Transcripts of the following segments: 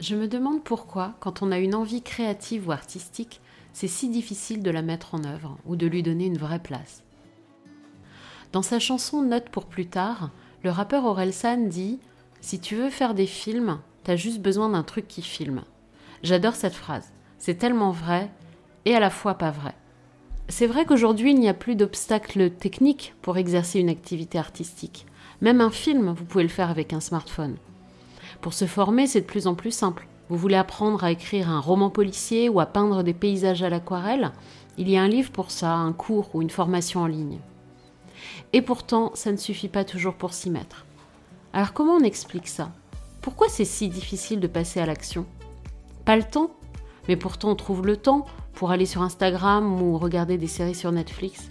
je me demande pourquoi, quand on a une envie créative ou artistique, c'est si difficile de la mettre en œuvre ou de lui donner une vraie place. Dans sa chanson Note pour plus tard, le rappeur Orelsan dit Si tu veux faire des films, t'as juste besoin d'un truc qui filme. J'adore cette phrase. C'est tellement vrai et à la fois pas vrai. C'est vrai qu'aujourd'hui, il n'y a plus d'obstacles techniques pour exercer une activité artistique. Même un film, vous pouvez le faire avec un smartphone. Pour se former, c'est de plus en plus simple. Vous voulez apprendre à écrire un roman policier ou à peindre des paysages à l'aquarelle? Il y a un livre pour ça, un cours ou une formation en ligne. Et pourtant, ça ne suffit pas toujours pour s'y mettre. Alors comment on explique ça? Pourquoi c'est si difficile de passer à l'action? Pas le temps Mais pourtant on trouve le temps pour aller sur Instagram ou regarder des séries sur Netflix.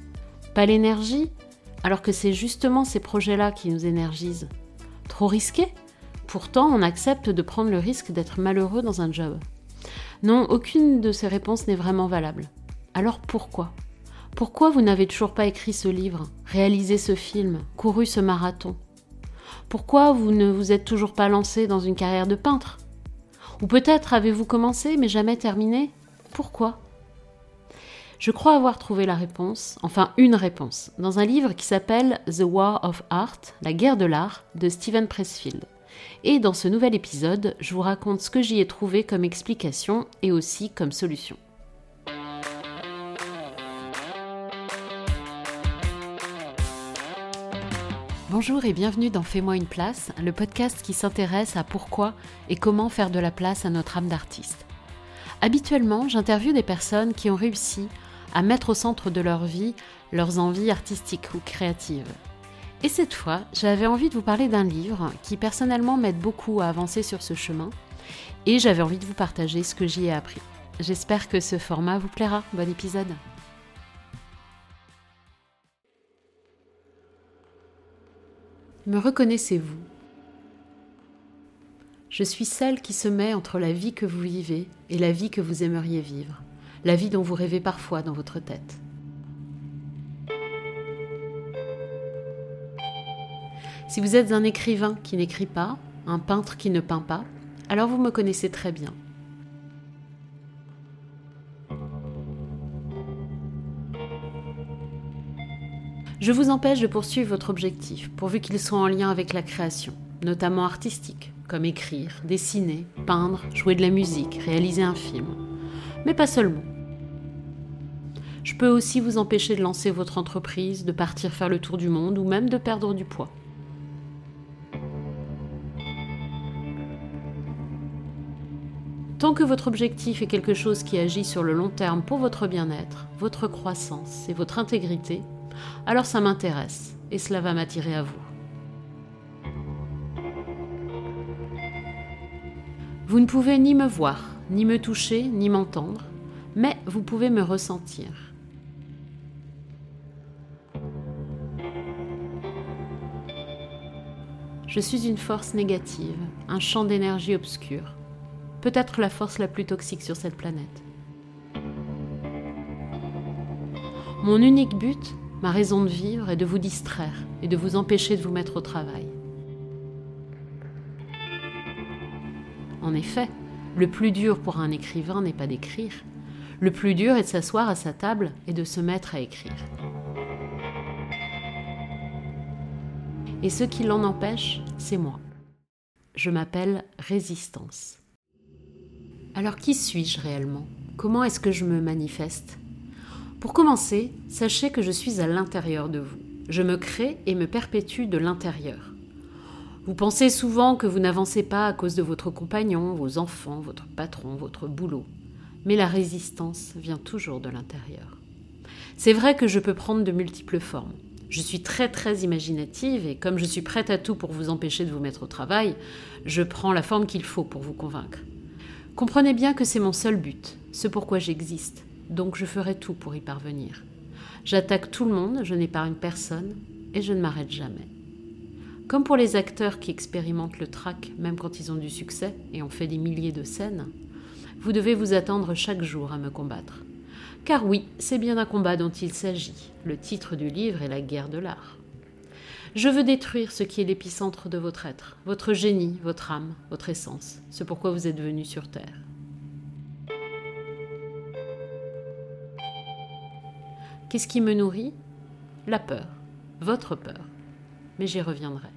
Pas l'énergie? Alors que c'est justement ces projets-là qui nous énergisent. Trop risqué? Pourtant, on accepte de prendre le risque d'être malheureux dans un job. Non, aucune de ces réponses n'est vraiment valable. Alors pourquoi? Pourquoi vous n'avez toujours pas écrit ce livre, réalisé ce film, couru ce marathon? Pourquoi vous ne vous êtes toujours pas lancé dans une carrière de peintre? Ou peut-être avez-vous commencé mais jamais terminé? Pourquoi? Je crois avoir trouvé la réponse, enfin une réponse, dans un livre qui s'appelle The War of Art, la guerre de l'art, de Stephen Pressfield. Et dans ce nouvel épisode, je vous raconte ce que j'y ai trouvé comme explication et aussi comme solution. Bonjour et bienvenue dans Fais-moi une place, le podcast qui s'intéresse à pourquoi et comment faire de la place à notre âme d'artiste. Habituellement, j'interviewe des personnes qui ont réussi à mettre au centre de leur vie leurs envies artistiques ou créatives. Et cette fois, j'avais envie de vous parler d'un livre qui personnellement m'aide beaucoup à avancer sur ce chemin et j'avais envie de vous partager ce que j'y ai appris. J'espère que ce format vous plaira. Bon épisode. Me reconnaissez-vous? Je suis celle qui se met entre la vie que vous vivez et la vie que vous aimeriez vivre, la vie dont vous rêvez parfois dans votre tête. Si vous êtes un écrivain qui n'écrit pas, un peintre qui ne peint pas, alors vous me connaissez très bien. Je vous empêche de poursuivre votre objectif, pourvu qu'il soit en lien avec la création, notamment artistique, comme écrire, dessiner, peindre, jouer de la musique, réaliser un film. Mais pas seulement. Je peux aussi vous empêcher de lancer votre entreprise, de partir faire le tour du monde ou même de perdre du poids. Tant que votre objectif est quelque chose qui agit sur le long terme pour votre bien-être, votre croissance et votre intégrité, alors ça m'intéresse et cela va m'attirer à vous. Vous ne pouvez ni me voir, ni me toucher, ni m'entendre, mais vous pouvez me ressentir. Je suis une force négative, un champ d'énergie obscur, peut-être la force la plus toxique sur cette planète. Mon unique but Ma raison de vivre est de vous distraire et de vous empêcher de vous mettre au travail. En effet, le plus dur pour un écrivain n'est pas d'écrire. Le plus dur est de s'asseoir à sa table et de se mettre à écrire. Et ce qui l'en empêche, c'est moi. Je m'appelle résistance. Alors qui suis-je réellement? Comment est-ce que je me manifeste? Pour commencer, sachez que je suis à l'intérieur de vous. Je me crée et me perpétue de l'intérieur. Vous pensez souvent que vous n'avancez pas à cause de votre compagnon, vos enfants, votre patron, votre boulot. Mais la résistance vient toujours de l'intérieur. C'est vrai que je peux prendre de multiples formes. Je suis très très imaginative et comme je suis prête à tout pour vous empêcher de vous mettre au travail, je prends la forme qu'il faut pour vous convaincre. Comprenez bien que c'est mon seul but, ce pourquoi j'existe donc je ferai tout pour y parvenir. J'attaque tout le monde, je n'épargne personne, et je ne m'arrête jamais. Comme pour les acteurs qui expérimentent le trac même quand ils ont du succès et ont fait des milliers de scènes, vous devez vous attendre chaque jour à me combattre. Car oui, c'est bien d'un combat dont il s'agit. Le titre du livre est La guerre de l'art. Je veux détruire ce qui est l'épicentre de votre être, votre génie, votre âme, votre essence, ce pourquoi vous êtes venu sur Terre. Qu'est-ce qui me nourrit? La peur, votre peur. Mais j'y reviendrai.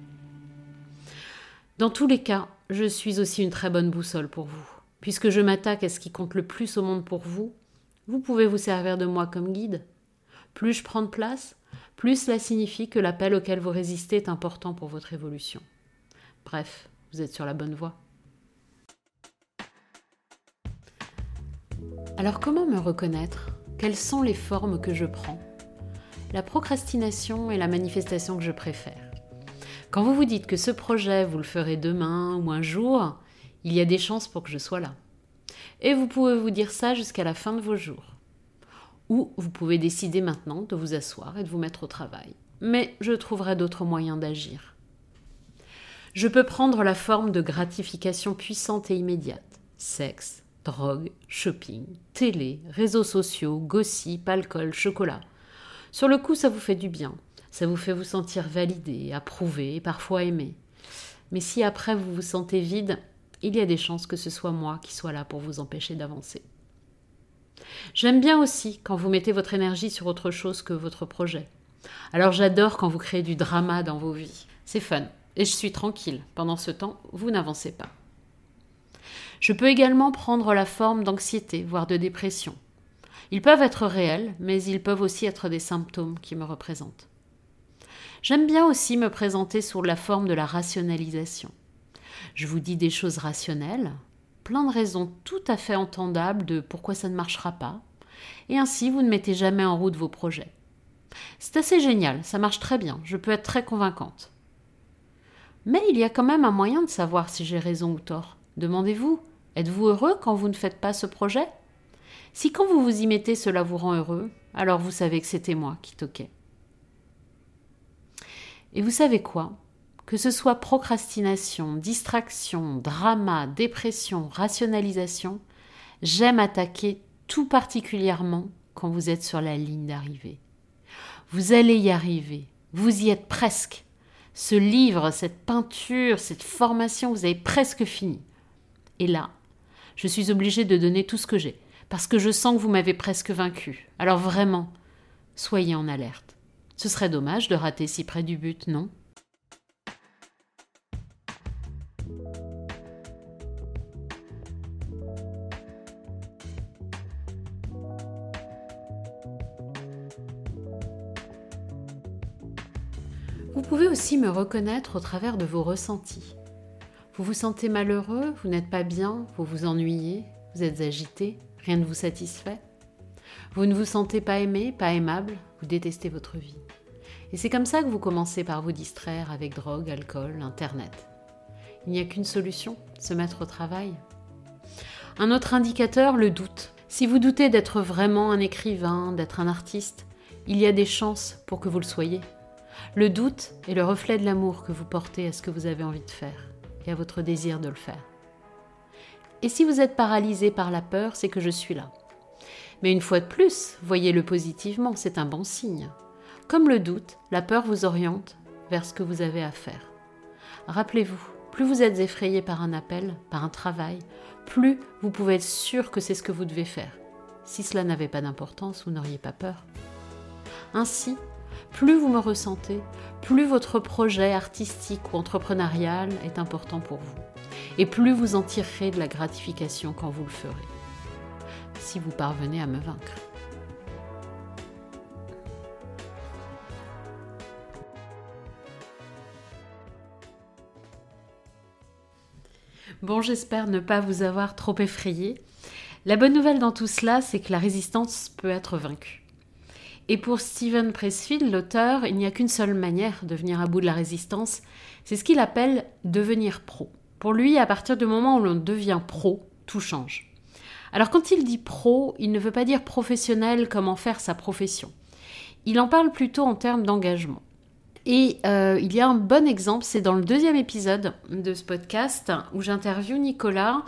Dans tous les cas, je suis aussi une très bonne boussole pour vous. Puisque je m'attaque à ce qui compte le plus au monde pour vous, vous pouvez vous servir de moi comme guide. Plus je prends de place, plus cela signifie que l'appel auquel vous résistez est important pour votre évolution. Bref, vous êtes sur la bonne voie. Alors comment me reconnaître? Quelles sont les formes que je prends? La procrastination est la manifestation que je préfère. Quand vous vous dites que ce projet, vous le ferez demain ou un jour, il y a des chances pour que je sois là. Et vous pouvez vous dire ça jusqu'à la fin de vos jours. Ou vous pouvez décider maintenant de vous asseoir et de vous mettre au travail. Mais je trouverai d'autres moyens d'agir. Je peux prendre la forme de gratification puissante et immédiate. Sexe, drogue, shopping, télé, réseaux sociaux, gossip, alcool, chocolat. Sur le coup, ça vous fait du bien. Ça vous fait vous sentir validé, approuvé, parfois aimé. Mais si après vous vous sentez vide, il y a des chances que ce soit moi qui soit là pour vous empêcher d'avancer. J'aime bien aussi quand vous mettez votre énergie sur autre chose que votre projet. Alors j'adore quand vous créez du drama dans vos vies. C'est fun. Et je suis tranquille. Pendant ce temps, vous n'avancez pas. Je peux également prendre la forme d'anxiété, voire de dépression. Ils peuvent être réels, mais ils peuvent aussi être des symptômes qui me représentent. J'aime bien aussi me présenter sous la forme de la rationalisation. Je vous dis des choses rationnelles, plein de raisons tout à fait entendables de pourquoi ça ne marchera pas, et ainsi vous ne mettez jamais en route vos projets. C'est assez génial, ça marche très bien, je peux être très convaincante. Mais il y a quand même un moyen de savoir si j'ai raison ou tort. Demandez-vous, êtes-vous heureux quand vous ne faites pas ce projet? Si quand vous vous y mettez cela vous rend heureux, alors vous savez que c'était moi qui toquais. Et vous savez quoi? Que ce soit procrastination, distraction, drama, dépression, rationalisation, j'aime attaquer tout particulièrement quand vous êtes sur la ligne d'arrivée. Vous allez y arriver, vous y êtes presque. Ce livre, cette peinture, cette formation, vous avez presque fini. Et là, je suis obligée de donner tout ce que j'ai, parce que je sens que vous m'avez presque vaincu. Alors vraiment, soyez en alerte. Ce serait dommage de rater si près du but, non? Pouvez aussi me reconnaître au travers de vos ressentis. Vous vous sentez malheureux, vous n'êtes pas bien, vous vous ennuyez, vous êtes agité, rien ne vous satisfait. Vous ne vous sentez pas aimé, pas aimable, vous détestez votre vie. Et c'est comme ça que vous commencez par vous distraire avec drogue, alcool, Internet. Il n'y a qu'une solution, se mettre au travail. Un autre indicateur, le doute. Si vous doutez d'être vraiment un écrivain, d'être un artiste, il y a des chances pour que vous le soyez. Le doute est le reflet de l'amour que vous portez à ce que vous avez envie de faire et à votre désir de le faire. Et si vous êtes paralysé par la peur, c'est que je suis là. Mais une fois de plus, voyez-le positivement, c'est un bon signe. Comme le doute, la peur vous oriente vers ce que vous avez à faire. Rappelez-vous, plus vous êtes effrayé par un appel, par un travail, plus vous pouvez être sûr que c'est ce que vous devez faire. Si cela n'avait pas d'importance, vous n'auriez pas peur. Ainsi, plus vous me ressentez, plus votre projet artistique ou entrepreneurial est important pour vous. Et plus vous en tirerez de la gratification quand vous le ferez si vous parvenez à me vaincre. Bon, j'espère ne pas vous avoir trop effrayé. La bonne nouvelle dans tout cela, c'est que la résistance peut être vaincue. Et pour Steven Pressfield, l'auteur, il n'y a qu'une seule manière de venir à bout de la résistance, c'est ce qu'il appelle devenir pro. Pour lui, à partir du moment où l'on devient pro, tout change. Alors quand il dit pro, il ne veut pas dire professionnel comme en faire sa profession. Il en parle plutôt en termes d'engagement. Et euh, il y a un bon exemple, c'est dans le deuxième épisode de ce podcast où j'interviewe Nicolas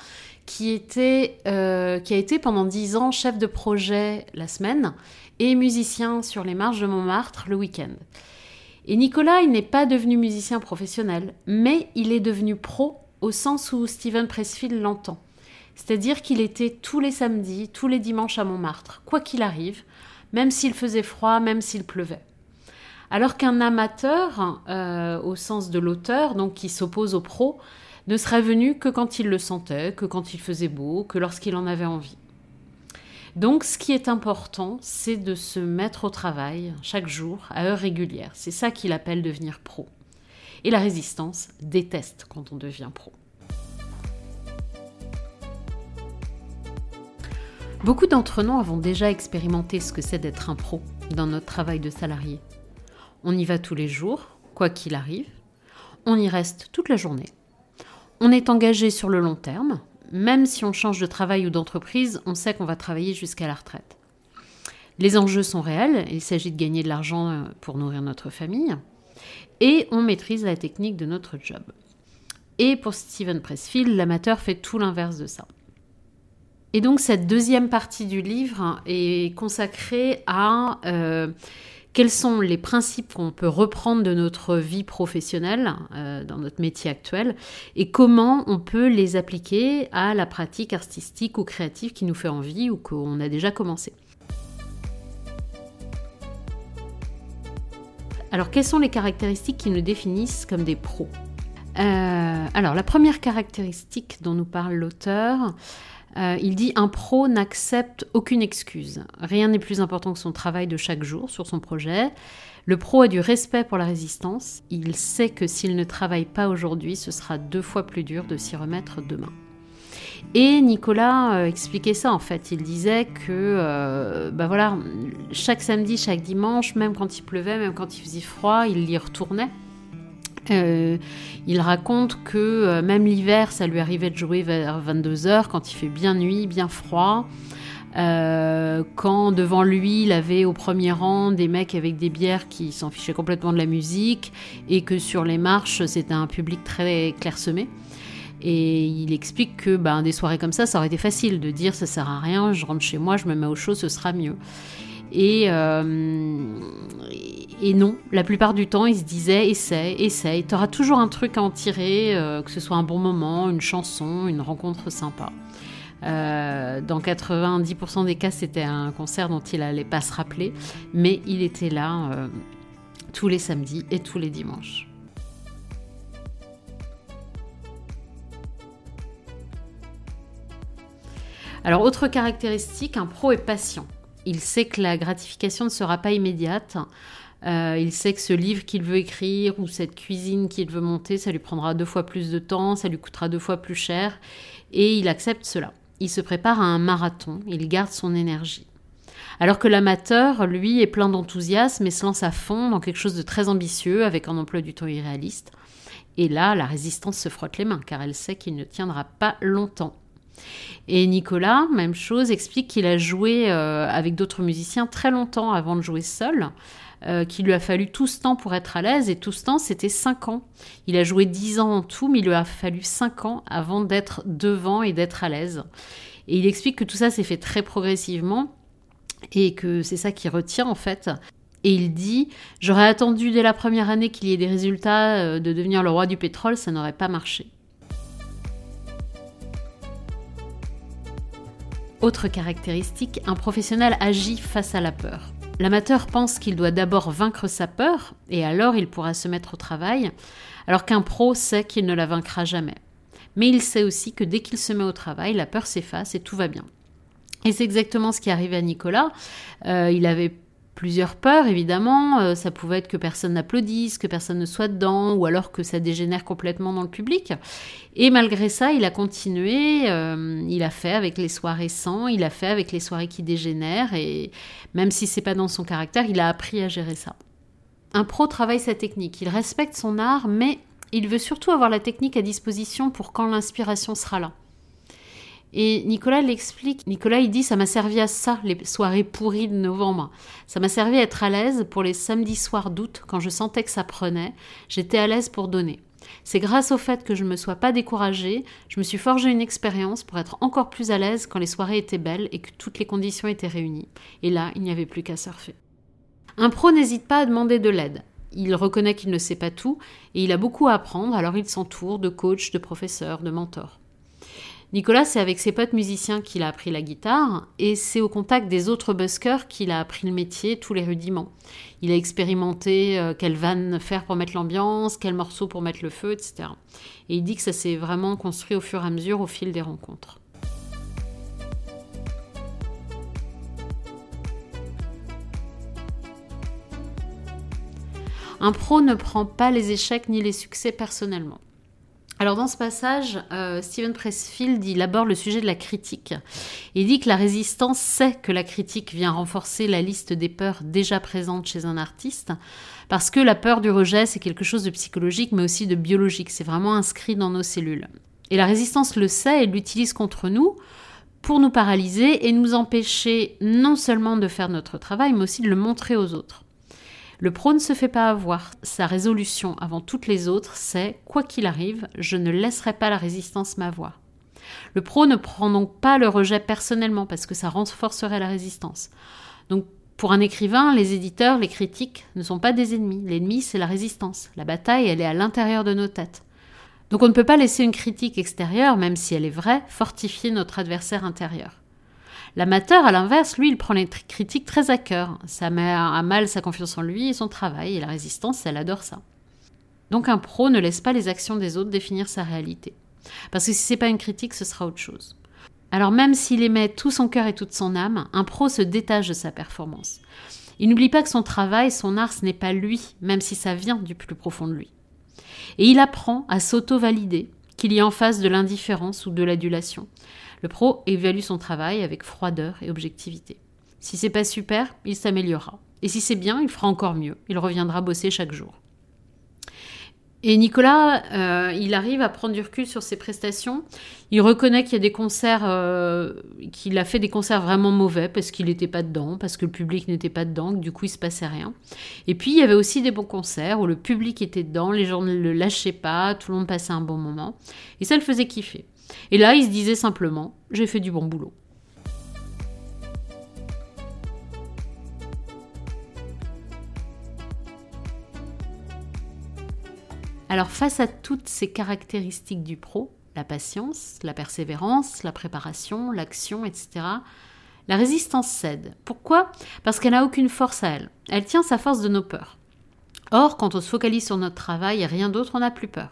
qui, était, euh, qui a été pendant dix ans chef de projet la semaine et musicien sur les marches de Montmartre le week-end. Et Nicolas, il n'est pas devenu musicien professionnel, mais il est devenu pro au sens où Steven Pressfield l'entend. C'est-à-dire qu'il était tous les samedis, tous les dimanches à Montmartre, quoi qu'il arrive, même s'il faisait froid, même s'il pleuvait. Alors qu'un amateur, euh, au sens de l'auteur, donc qui s'oppose au pro, ne serait venu que quand il le sentait, que quand il faisait beau, que lorsqu'il en avait envie. Donc ce qui est important, c'est de se mettre au travail chaque jour, à heure régulière. C'est ça qu'il appelle devenir pro. Et la résistance déteste quand on devient pro. Beaucoup d'entre nous avons déjà expérimenté ce que c'est d'être un pro dans notre travail de salarié. On y va tous les jours, quoi qu'il arrive. On y reste toute la journée. On est engagé sur le long terme. Même si on change de travail ou d'entreprise, on sait qu'on va travailler jusqu'à la retraite. Les enjeux sont réels. Il s'agit de gagner de l'argent euh, pour nourrir notre famille. Et on maîtrise la technique de notre job. Et pour Steven Pressfield, l'amateur fait tout l'inverse de ça. Et donc cette deuxième partie du livre est consacrée à euh, quels sont les principes qu'on peut reprendre de notre vie professionnelle, euh, dans notre métier actuel, et comment on peut les appliquer à la pratique artistique ou créative qui nous fait envie ou qu'on a déjà commencé? Alors quelles sont les caractéristiques qui nous définissent comme des pros? Euh, Alors la première caractéristique dont nous parle l'auteur, euh, il dit un pro n'accepte aucune excuse. Rien n'est plus important que son travail de chaque jour sur son projet. Le pro a du respect pour la résistance. Il sait que s'il ne travaille pas aujourd'hui, ce sera deux fois plus dur de s'y remettre demain. Et Nicolas euh, expliquait ça en fait. Il disait que, euh, bah voilà, chaque samedi, chaque dimanche, même quand il pleuvait, même quand il faisait froid, il y retournait euh, il raconte que euh, même l'hiver, ça lui arrivait de jouer vers 22h quand il fait bien nuit, bien froid. Euh, quand devant lui, il avait au premier rang des mecs avec des bières qui s'en fichaient complètement de la musique et que sur les marches, c'était un public très clairsemé. Et il explique que ben, des soirées comme ça, ça aurait été facile de dire ça sert à rien, je rentre chez moi, je me mets au chaud, ce sera mieux. Et, et non, la plupart du temps, il se disait essaye, essaye, tu auras toujours un truc à en tirer, euh, que ce soit un bon moment, une chanson, une rencontre sympa. Euh, dans 90% des cas, c'était un concert dont il n'allait pas se rappeler, mais il était là euh, tous les samedis et tous les dimanches. Alors, autre caractéristique, un pro est patient. Il sait que la gratification ne sera pas immédiate. Euh, il sait que ce livre qu'il veut écrire ou cette cuisine qu'il veut monter, ça lui prendra deux fois plus de temps, ça lui coûtera deux fois plus cher, et il accepte cela. Il se prépare à un marathon, il garde son énergie. Alors que l'amateur, lui, est plein d'enthousiasme et se lance à fond dans quelque chose de très ambitieux avec un emploi du temps irréaliste. Et là, la résistance se frotte les mains car elle sait qu'il ne tiendra pas longtemps. Et Nicolas, même chose, explique qu'il a joué euh, avec d'autres musiciens très longtemps avant de jouer seul. Euh, qu'il lui a fallu tout ce temps pour être à l'aise, et tout ce temps, c'était 5 ans. Il a joué 10 ans en tout, mais il lui a fallu 5 ans avant d'être devant et d'être à l'aise. Et il explique que tout ça s'est fait très progressivement, et que c'est ça qui retient en fait. Et il dit J'aurais attendu dès la première année qu'il y ait des résultats euh, de devenir le roi du pétrole, ça n'aurait pas marché. Autre caractéristique, un professionnel agit face à la peur. L'amateur pense qu'il doit d'abord vaincre sa peur, et alors il pourra se mettre au travail, alors qu'un pro sait qu'il ne la vaincra jamais. Mais il sait aussi que dès qu'il se met au travail, la peur s'efface et tout va bien. Et c'est exactement ce qui arrivé à Nicolas. Euh, il avait plusieurs peurs, évidemment. Euh, ça pouvait être que personne n'applaudisse, que personne ne soit dedans, ou alors que ça dégénère complètement dans le public. Et malgré ça, il a continué, euh, il a fait avec les soirées sans, il a fait avec les soirées qui dégénèrent, et même si c'est pas dans son caractère, il a appris à gérer ça. Un pro travaille sa technique, il respecte son art, mais il veut surtout avoir la technique à disposition pour quand l'inspiration sera là. Et Nicolas l'explique. Nicolas, il dit Ça m'a servi à ça, les soirées pourries de novembre. Ça m'a servi à être à l'aise pour les samedis soirs d'août, quand je sentais que ça prenait. J'étais à l'aise pour donner. C'est grâce au fait que je ne me sois pas découragée, je me suis forgé une expérience pour être encore plus à l'aise quand les soirées étaient belles et que toutes les conditions étaient réunies. Et là, il n'y avait plus qu'à surfer. Un pro n'hésite pas à demander de l'aide. il reconnaît qu'il ne sait pas tout et il a beaucoup à apprendre, alors il s'entoure de coachs, de professeurs, de mentors. Nicolas, c'est avec ses potes musiciens qu'il a appris la guitare et c'est au contact des autres buskers qu'il a appris le métier, tous les rudiments. Il a expérimenté euh, quelle vanne faire pour mettre l'ambiance, quel morceau pour mettre le feu, etc. Et il dit que ça s'est vraiment construit au fur et à mesure au fil des rencontres. Un pro ne prend pas les échecs ni les succès personnellement. Alors dans ce passage, euh, Steven Pressfield il aborde le sujet de la critique. Il dit que la résistance sait que la critique vient renforcer la liste des peurs déjà présentes chez un artiste, parce que la peur du rejet c'est quelque chose de psychologique mais aussi de biologique, c'est vraiment inscrit dans nos cellules. Et la résistance le sait et l'utilise contre nous pour nous paralyser et nous empêcher non seulement de faire notre travail mais aussi de le montrer aux autres. Le pro ne se fait pas avoir. Sa résolution avant toutes les autres, c'est quoi qu'il arrive, je ne laisserai pas la résistance m'avoir. Le pro ne prend donc pas le rejet personnellement parce que ça renforcerait la résistance. Donc pour un écrivain, les éditeurs, les critiques ne sont pas des ennemis. L'ennemi, c'est la résistance. La bataille, elle est à l'intérieur de nos têtes. Donc on ne peut pas laisser une critique extérieure, même si elle est vraie, fortifier notre adversaire intérieur. L'amateur, à l'inverse, lui, il prend les critiques très à cœur. Ça met à mal sa confiance en lui et son travail, et la résistance, elle adore ça. Donc un pro ne laisse pas les actions des autres définir sa réalité. Parce que si c'est pas une critique, ce sera autre chose. Alors même s'il émet tout son cœur et toute son âme, un pro se détache de sa performance. Il n'oublie pas que son travail, son art, ce n'est pas lui, même si ça vient du plus profond de lui. Et il apprend à s'auto-valider, qu'il y a en face de l'indifférence ou de l'adulation, le pro évalue son travail avec froideur et objectivité. Si c'est pas super, il s'améliorera. Et si c'est bien, il fera encore mieux. Il reviendra bosser chaque jour. Et Nicolas, euh, il arrive à prendre du recul sur ses prestations. Il reconnaît qu'il y a des concerts, euh, qu'il a fait des concerts vraiment mauvais parce qu'il n'était pas dedans, parce que le public n'était pas dedans, que du coup il se passait rien. Et puis il y avait aussi des bons concerts où le public était dedans, les gens ne le lâchaient pas, tout le monde passait un bon moment. Et ça le faisait kiffer. Et là, il se disait simplement J'ai fait du bon boulot. Alors face à toutes ces caractéristiques du pro, la patience, la persévérance, la préparation, l'action, etc., la résistance cède. Pourquoi? Parce qu'elle n'a aucune force à elle. Elle tient sa force de nos peurs. Or, quand on se focalise sur notre travail et rien d'autre, on n'a plus peur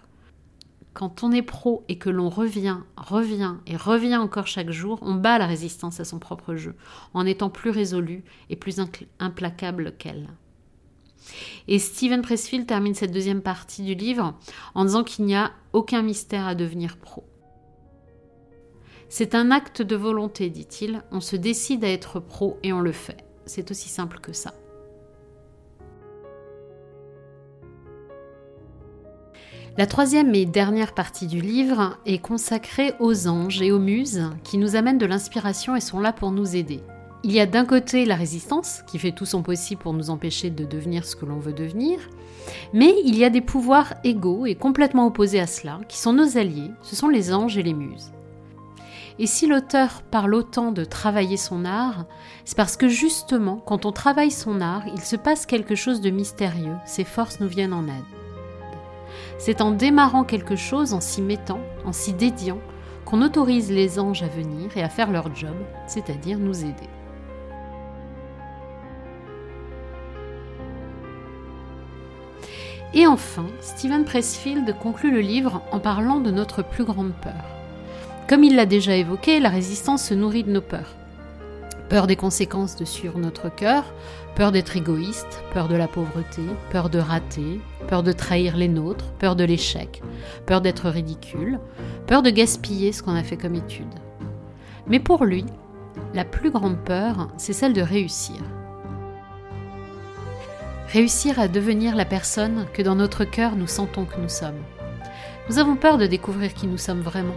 quand on est pro et que l'on revient, revient et revient encore chaque jour, on bat la résistance à son propre jeu, en étant plus résolu et plus implacable qu'elle. Et Steven Pressfield termine cette deuxième partie du livre en disant qu'il n'y a aucun mystère à devenir pro. C'est un acte de volonté, dit-il, on se décide à être pro et on le fait. C'est aussi simple que ça. La troisième et dernière partie du livre est consacrée aux anges et aux muses qui nous amènent de l'inspiration et sont là pour nous aider. Il y a d'un côté la résistance qui fait tout son possible pour nous empêcher de devenir ce que l'on veut devenir, mais il y a des pouvoirs égaux et complètement opposés à cela qui sont nos alliés, ce sont les anges et les muses. Et si l'auteur parle autant de travailler son art, c'est parce que justement, quand on travaille son art, il se passe quelque chose de mystérieux, ses forces nous viennent en aide. C'est en démarrant quelque chose, en s'y mettant, en s'y dédiant, qu'on autorise les anges à venir et à faire leur job, c'est-à-dire nous aider. Et enfin, Stephen Pressfield conclut le livre en parlant de notre plus grande peur. Comme il l'a déjà évoqué, la résistance se nourrit de nos peurs. Peur des conséquences de suivre notre cœur, peur d'être égoïste, peur de la pauvreté, peur de rater, peur de trahir les nôtres, peur de l'échec, peur d'être ridicule, peur de gaspiller ce qu'on a fait comme étude. Mais pour lui, la plus grande peur, c'est celle de réussir. Réussir à devenir la personne que dans notre cœur nous sentons que nous sommes. Nous avons peur de découvrir qui nous sommes vraiment,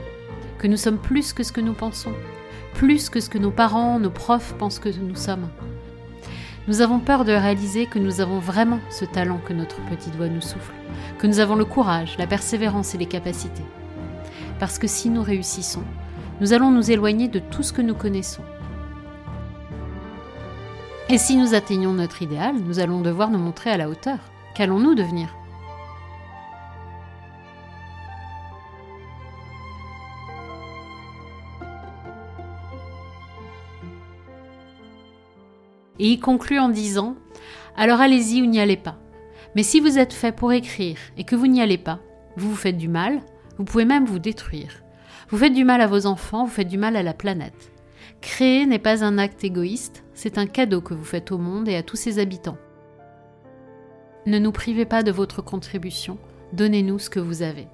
que nous sommes plus que ce que nous pensons, plus que ce que nos parents, nos profs pensent que nous sommes. Nous avons peur de réaliser que nous avons vraiment ce talent que notre petite voix nous souffle, que nous avons le courage, la persévérance et les capacités. Parce que si nous réussissons, nous allons nous éloigner de tout ce que nous connaissons. Et si nous atteignons notre idéal, nous allons devoir nous montrer à la hauteur, Qu'allons-nous devenir? Et il conclut en disant Alors allez-y ou n'y allez pas. Mais si vous êtes fait pour écrire et que vous n'y allez pas, vous vous faites du mal, vous pouvez même vous détruire. Vous faites du mal à vos enfants, vous faites du mal à la planète. Créer n'est pas un acte égoïste, c'est un cadeau que vous faites au monde et à tous ses habitants. Ne nous privez pas de votre contribution, donnez-nous ce que vous avez.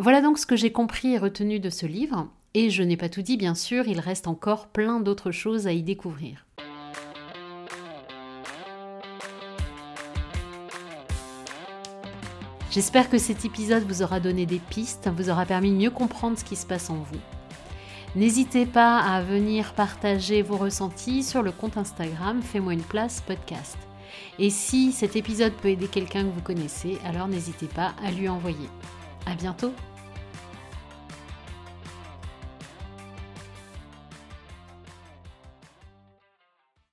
Voilà donc ce que j'ai compris et retenu de ce livre, et je n'ai pas tout dit bien sûr, il reste encore plein d'autres choses à y découvrir. J'espère que cet épisode vous aura donné des pistes, vous aura permis de mieux comprendre ce qui se passe en vous. N'hésitez pas à venir partager vos ressentis sur le compte Instagram Fais-moi une place podcast. Et si cet épisode peut aider quelqu'un que vous connaissez, alors n'hésitez pas à lui envoyer. À bientôt!